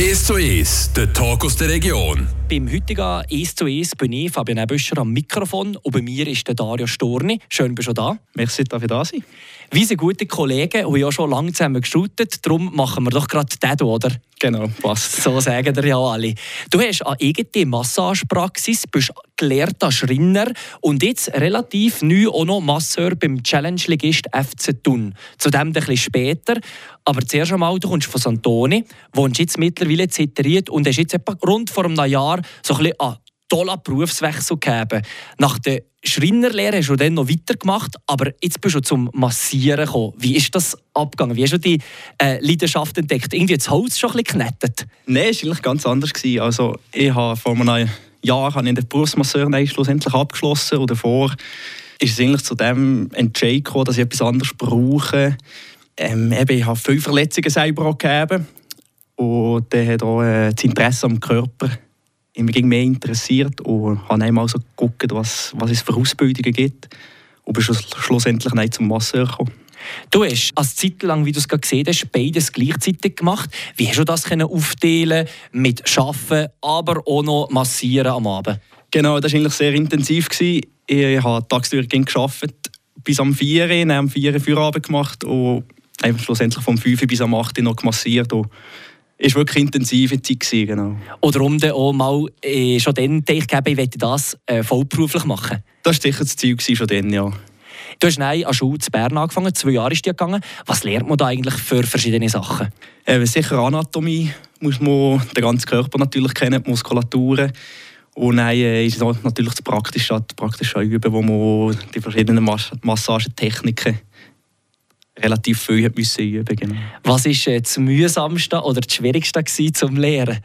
1 zu 1, der Talk aus der Region. Beim heutigen 1 zu 1 bin ich, Fabian Ebüscher, am Mikrofon und bei mir ist der Dario Storni. Schön, bist du da. Merci, dass ich da sein. Wir sind gute Kollegen und haben schon lange zusammen geshootet, darum machen wir doch gerade den, oder? Genau, passt. So sagen dir ja alle. Du hast eine eigene Massagepraxis, bist gelehrter Schreiner und jetzt relativ neu auch noch Masseur beim Challenge-Ligist FC Thun. Zu dem ein bisschen später. Aber zuerst einmal, du kommst von Santoni, wohnst jetzt mittlerweile ziteriert und hast jetzt etwa rund vor einem Jahr so ein bisschen einen tollen Berufswechsel gegeben. Nach der Schreinerlehre hast du dann noch weitergemacht, aber jetzt bist du zum Massieren gekommen. Wie ist das abgegangen? Wie hast du die äh, Leidenschaft entdeckt? Irgendwie das Holz schon ein bisschen geknettet? Nein, es war eigentlich ganz anders. Also, ich habe vor einem Jahr habe ich den Berufsmasseur schlussendlich abgeschlossen und davor ist es eigentlich zu dem Entscheid gekommen, dass ich etwas anderes brauche. Ähm, eben, ich habe viele Verletzungen selber gegeben und dann hat auch äh, das Interesse am Körper mich mehr interessiert und habe einmal so geguckt, was, was es für Ausbildungen gibt und bin schlussendlich nicht zum Masseur gekommen. Du hast als Zeit lang, wie du es gerade gesehen hast, beides gleichzeitig gemacht. Wie hast du das können aufteilen mit Arbeiten, aber auch noch Massieren am Abend? Genau, das war eigentlich sehr intensiv. Ich habe tagsüber gearbeitet, bis am 4 Uhr, am 4 Uhr Feierabend gemacht und schlussendlich vom 5 Uhr bis am 8 Uhr noch massiert. Und war wirklich intensive Zeit. Gewesen, genau. Oder um dann auch mal äh, schon dann gedacht, ich möchte das äh, vollberuflich machen? Das war sicher das Ziel gewesen, schon dann, ja. Du hast an der Schule zu Bern angefangen, zwei Jahre ist die gegangen. Was lernt man da eigentlich für verschiedene Sachen? Äh, sicher Anatomie muss man den ganzen Körper natürlich kennen, die Muskulatur. Und dann äh, ist es natürlich das Praktische, das praktische Üben, wo man die verschiedenen Mass Massagetechniken relativ viel müssen üben genau. Was war äh, das mühsamste oder das schwierigste zum Lernen?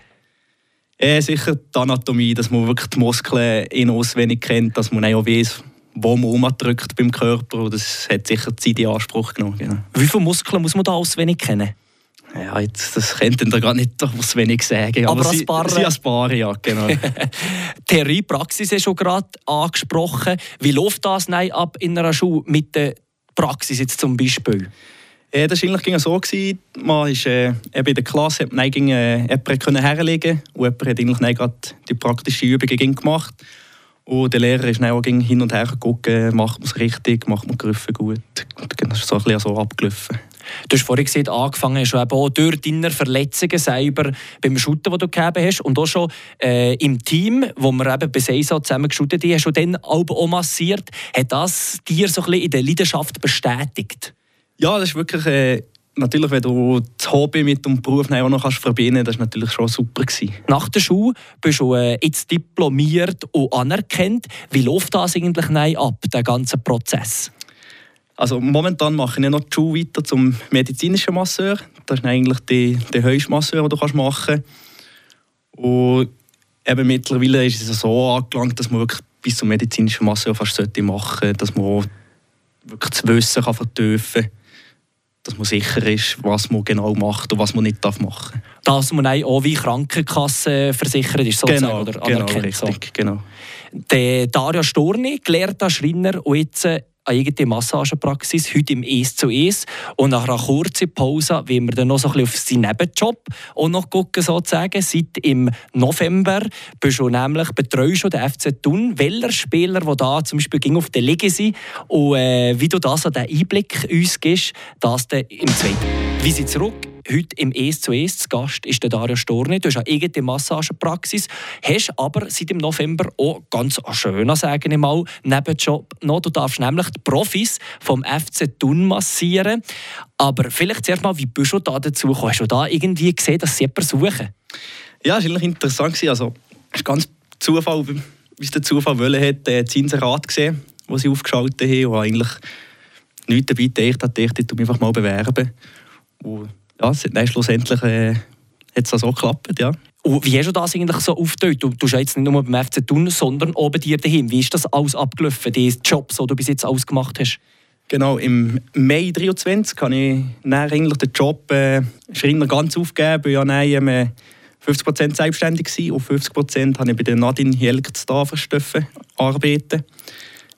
Äh, sicher die Anatomie, dass man wirklich die Muskeln in auswendig kennt, dass man auch weiß, wo man umdrückt beim Körper. Das hat sicher Zeit in Anspruch genommen. Genau. Wie viele Muskeln muss man da auswendig kennen? Ja, jetzt, das könnte ihr gar nicht auswendig sagen. Aber, aber als Paar... Sie als Paar, ja, genau. Theorie, Praxis ist schon gerade angesprochen. Wie läuft das ab in einer Schule mit der Praxis jetzt zum Beispiel? Ja, das war eigentlich so. Man ist, äh, in der Klasse hat man äh, herlegen und jemand hat eigentlich die praktische Übung gemacht. Und der Lehrer ist dann auch hin und her geguckt, macht man es richtig, macht man die Griffe gut. Das ist so ein bisschen so abgelaufen. Du hast vorhin gesagt, angefangen eben auch durch deine Verletzungen selber beim Shooten, das du gegeben hast und auch schon äh, im Team, wo wir eben bei Seisa zusammen geshootet haben, hast du dann auch massiert. Hat das dir so ein bisschen in der Leidenschaft bestätigt? Ja, das ist wirklich... Äh natürlich, wenn du das Hobby mit dem Beruf auch noch kannst verbinden kannst, das war natürlich schon super. Gewesen. Nach der Schule bist du äh, jetzt diplomiert und anerkannt. Wie läuft das eigentlich ab, der ganze Prozess? Also momentan mache ich noch die Schule weiter zum medizinischen Masseur. Das ist eigentlich der, der höchste Masseur, den du kannst machen kannst. Und eben mittlerweile ist es so angelangt, dass man wirklich bis zum medizinischen Masseur fast machen sollte, dass man wirklich das Wissen kann vertiefen kann dass man sicher ist, was man genau macht und was man nicht machen darf. Dass man auch wie Krankenkasse versichert ist, sozusagen, genau, oder genau, richtig, so. genau. Der Dario Storni, gelehrter Schreiner und jetzt äh, eine eigene Massagepraxis, heute im «Es zu Es». Und nach einer kurzen Pause wollen wir dann noch so ein bisschen auf seinen Nebenjob auch noch gucken, sozusagen. Seit im November bist du nämlich betreust du den FC Thun. Welcher Spieler, der da zum Beispiel ging auf der sind und äh, wie du das an den Einblick uns gibst, das dann im zweiten. Wir sind zurück Heute im «Es zu Es» zu Gast ist der Dario Storni. Du hast eine eigene Massagepraxis, hast aber seit dem November auch ganz schöner, sage ich mal, Nebenjob noch. Du darfst nämlich die Profis vom FC Thun massieren. Aber vielleicht zuerst mal, wie bist du da dazu gekommen? Hast du da irgendwie gesehen, dass sie jemanden suchen? Ja, es war interessant. Also, es ist ganz Zufall, wie es der Zufall wollen hat, äh, das gesehen, das sie aufgeschaltet haben und eigentlich nichts dabei gedacht, ich mich einfach mal bewerben. Und ja, nein, schlussendlich äh, hat es so geklappt, ja. Und wie hast du das eigentlich so aufgeteilt? Du tust ja jetzt nicht nur beim FC Thun, sondern auch bei dir daheim. Wie ist das alles abgelaufen, die Jobs, die du bis jetzt alles gemacht hast? Genau, im Mai 2023 habe ich eigentlich den Job äh, Schreiner ganz aufgegeben. Ich war ja nein, 50% selbstständig und 50% habe ich bei der Nadine Jelgert-Staferstöffen arbeiten.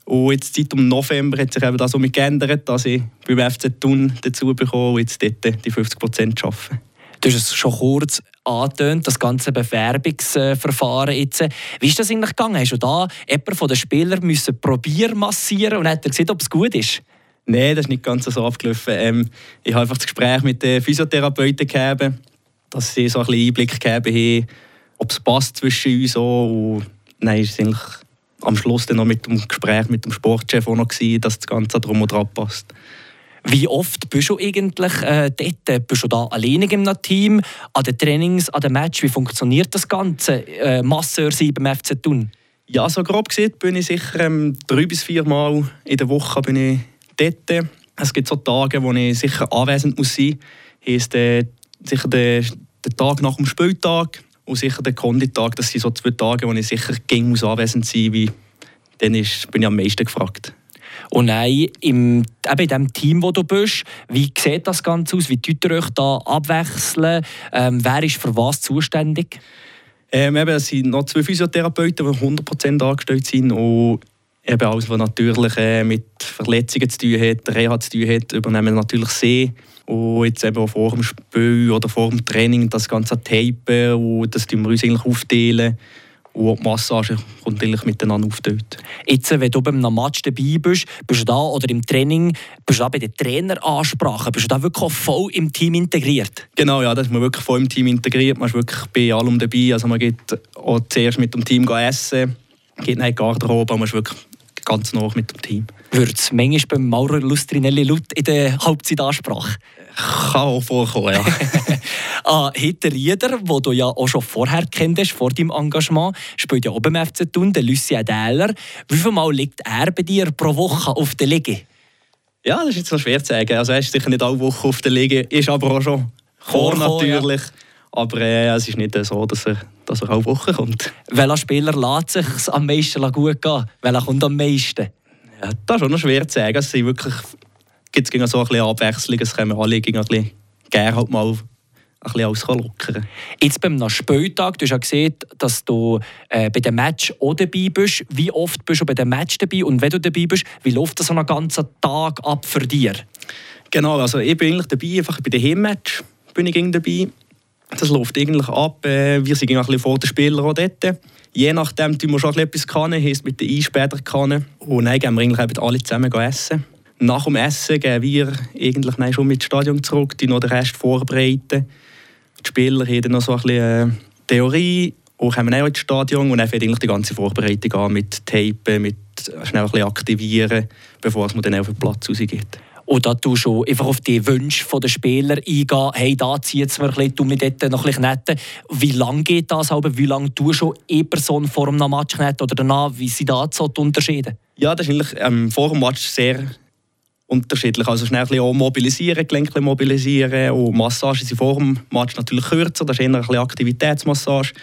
Und jetzt seit dem November hat sich eben das somit geändert, dass ich beim FC Thun dazu bekomme und jetzt dort die 50 Prozent arbeite. Du hast es schon kurz angetönt, das ganze Bewerbungsverfahren jetzt. Wie ist das eigentlich gegangen? Hast du da jemanden von den Spielern müssen probieren massieren und hat er gesehen, ob es gut ist? Nein, das ist nicht ganz so abgelaufen. Ähm, ich habe einfach das Gespräch mit den Physiotherapeuten gegeben, dass sie so ein bisschen Einblick gegeben haben, ob es passt zwischen uns auch. Und nein, ist eigentlich am Schluss dann noch mit dem Gespräch mit dem Sportchef auch noch gewesen, dass das Ganze drum und dran passt. Wie oft bist du eigentlich äh, dort? Bist du da alleine im Team, an den Trainings, an den Match? Wie funktioniert das Ganze? Äh, Masseur sein beim FC Thun? Ja, so grob gesehen bin ich sicher ähm, drei bis vier Mal in der Woche bin ich dort. Es gibt so Tage, wo ich sicher anwesend muss sein muss. Heißt, äh, sicher der, der Tag nach dem Spieltag und sicher der Konditag. Das sind so zwei Tage, wo ich sicher gegen muss anwesend sein muss. Dann ist, bin ich am meisten gefragt. Und nein, im, eben in dem Team, wo du bist, wie sieht das Ganze aus? Wie tut ihr euch da abwechseln? Ähm, wer ist für was zuständig? Ähm, eben, es sind noch zwei Physiotherapeuten, die 100% angestellt sind. Und eben alles, was natürlich äh, mit Verletzungen zu tun hat, Reha zu tun hat, übernehmen natürlich sie. Und jetzt eben auch vor dem Spiel oder vor dem Training das ganze Tapen und das tun wir uns eigentlich aufteilen. Und die Massage kommt eigentlich miteinander auf dort. Jetzt, wenn du beim Match dabei bist, bist du da oder im Training, bist du da bei den Traineransprachen, bist du da wirklich voll im Team integriert? Genau, ja, da ist man wirklich voll im Team integriert. Man ist wirklich bei allem dabei. Also man geht auch zuerst mit dem Team essen, geht in die Garderobe, man ist wirklich ganz nah mit dem Team. Wird es manchmal beim Maurer Lustrinelli laut in der Hauptzeitansprache? Kann auch vorkommen, ja. ah, Hitter Rieder, den du ja auch schon vorher kennst, vor deinem Engagement, spielt ja oben im FC Thun, der Lucien Dähler. Wie viel Mal liegt er bei dir pro Woche auf der Liege? Ja, das ist jetzt noch schwer zu sagen. Also er ist sicher nicht alle Wochen auf der Liege, ist aber auch schon vor natürlich. Ja. Aber äh, es ist nicht so, dass er, dass er alle Wochen kommt. Welcher Spieler lässt sich am meisten gut gehen? Welcher kommt am meisten? Ja, das ist schon noch schwer zu sagen. Es sind wirklich, gibt es so ein bisschen Abwechslung. Es können alle ein bisschen gerne halt mal ein bisschen alles lockern Jetzt beim Spieltag, du hast ja gesehen, dass du äh, bei dem Match auch dabei bist. Wie oft bist du bei dem Match dabei? Und wenn du dabei bist, wie läuft das so einen ganzen Tag ab für dich? Genau, also ich bin eigentlich dabei, einfach bei dem Heimmatch bin ich dabei. Das läuft eigentlich ab. Äh, wir sind ein bisschen vor den Spielern dort. Je nachdem tun wir schon etwas können, heisst mit den Einspäter können. Und dann gehen wir eigentlich alle zusammen essen. Nach dem Essen gehen wir eigentlich schon mit ins Stadion zurück, die noch den Rest vorbereiten. Die Spieler haben noch so ein bisschen äh, Theorie und kommen dann auch ins Stadion und dann fängt eigentlich die ganze Vorbereitung an mit Tapen, mit schnell ein bisschen aktivieren, bevor man dann auf den Platz rausgeht. Und da du einfach auf die Wünsche der Spieler eingehen. Hey, da zieht es mir ein bisschen, tu mich dort noch ein bisschen. Wie lange geht das? Aber wie lange du eine Person vor einem Match kneten oder danach? Wie sind da so die Unterschiede? Ja, das ist eigentlich ähm, vor dem Match sehr unterschiedlich. Also schnell ein bisschen mobilisieren, Gelenke mobilisieren. Und Massagen sind vor dem Match natürlich kürzer. Das ist eher ein bisschen Aktivitätsmassage.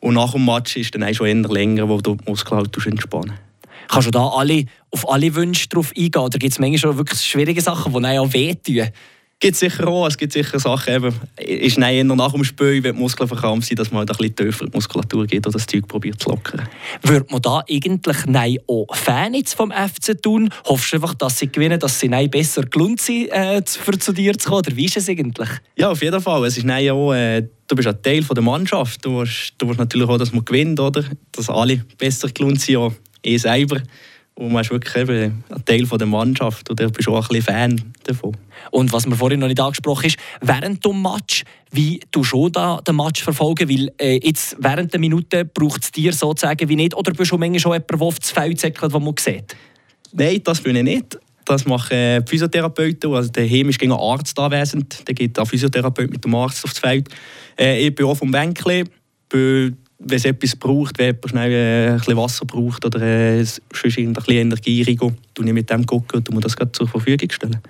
Und nach dem Match ist dann schon eher länger, wo du Muskeln halt entspannen Kannst du da alle, auf alle Wünsche drauf eingehen? Oder gibt es manchmal schon wirklich schwierige Sachen, die einem auch wehtun? gibt sicher auch. Es gibt sicher Sachen, eben, ist eher nach dem Spiel, wenn die Muskeln verkrampft sind, dass man halt ein bisschen tiefer die Muskulatur geht oder das Zeug probiert zu lockern. Würde man da eigentlich nein, auch Fan jetzt vom FC tun? Hoffst du einfach, dass sie gewinnen, dass sie nein, besser gelohnt sind, äh, für zu dir zu kommen? Oder wie ist es eigentlich? Ja, auf jeden Fall. Es ist nein, auch, äh, du bist ein Teil von der Mannschaft. Du willst, du willst natürlich auch, dass man gewinnt, oder? Dass alle besser gelohnt sind, auch eh selber. Und man ist wirklich eben ein Teil der Mannschaft und du bist auch ein bisschen Fan davon. Und was mir vorhin noch nicht angesprochen ist, während dem Match, wie du schon da den Match verfolgen? Weil äh, jetzt während der Minute braucht es dir sozusagen wie nicht? Oder bist du manchmal schon jemand, der das Feld säckelt, das man sieht? Nein, das bin ich nicht. Das machen äh, Physiotherapeuten. Also der Heim ist gegen einen Arzt anwesend. Der geht der Physiotherapeut mit dem Arzt aufs Feld. Äh, ich bin auch vom Bänkchen wenn es etwas braucht, wenn jemand schnell äh, ein bisschen Wasser braucht oder äh, sonst ein bisschen Energie tue ich mit dem gucken und muss das zur Verfügung stellen.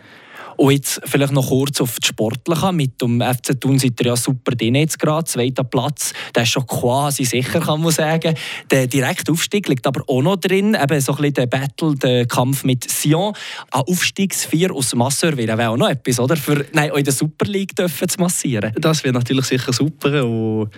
Und jetzt vielleicht noch kurz auf die Sportliche. Mit dem FC Thun seid ihr ja super drin jetzt gerade, zweiter Platz. Der ist schon quasi sicher, kann man sagen. Der direkte Aufstieg liegt aber auch noch drin. Eben so ein bisschen der Battle, der Kampf mit Sion. Ein Aufstiegsvier aus Masseur wäre auch noch etwas, oder? Für nein, in der Super League dürfen zu massieren. Das wäre natürlich sicher super. Und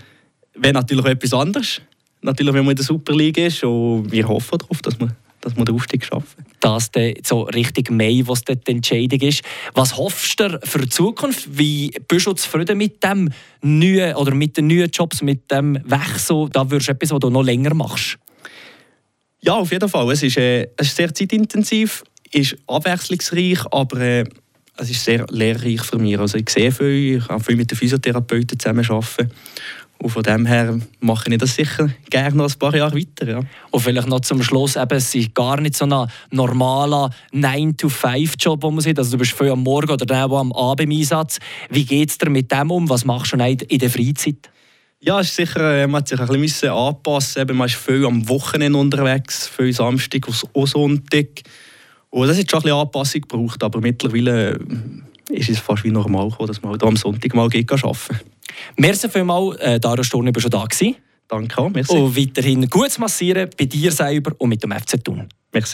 wäre natürlich auch etwas anderes. Natürlich, wenn man in der Super League ist. Und wir hoffen darauf, dass wir dass wir den Aufstieg schaffen. Das dann so richtig Mai, was dort die Entscheidung ist. Was hoffst du für die Zukunft? Wie bist du zufrieden mit dem neuen oder mit den neuen Jobs, mit dem Wechsel? Da würdest du etwas, was du noch länger machst. Ja, auf jeden Fall. Es ist, äh, es ist sehr zeitintensiv, ist abwechslungsreich, aber äh, es ist sehr lehrreich für mich. Also ich sehe viel, ich kann viel mit den Physiotherapeuten zusammenarbeiten. Und von dem her mache ich das sicher gerne noch ein paar Jahre weiter. Ja. Und vielleicht noch zum Schluss, eben, es ist gar nicht so ein normaler 9-to-5-Job, wo man sieht. Also du bist viel am Morgen oder der, der am Abend im Einsatz. Wie geht es dir mit dem um? Was machst du in der Freizeit? Ja, ist sicher, äh, man hat sich ein bisschen anpassen müssen. Man ist viel am Wochenende unterwegs, viel Samstag und Sonntag. Und das hat schon ein bisschen Anpassung gebraucht, aber mittlerweile ist es fast wie normal dass man halt am Sonntag mal arbeiten kann. Merci vielmals, äh, Dario Sturm, war schon da gewesen. Danke auch, merci. Und weiterhin gutes Massieren bei dir selber und mit dem FC Thun. Merci.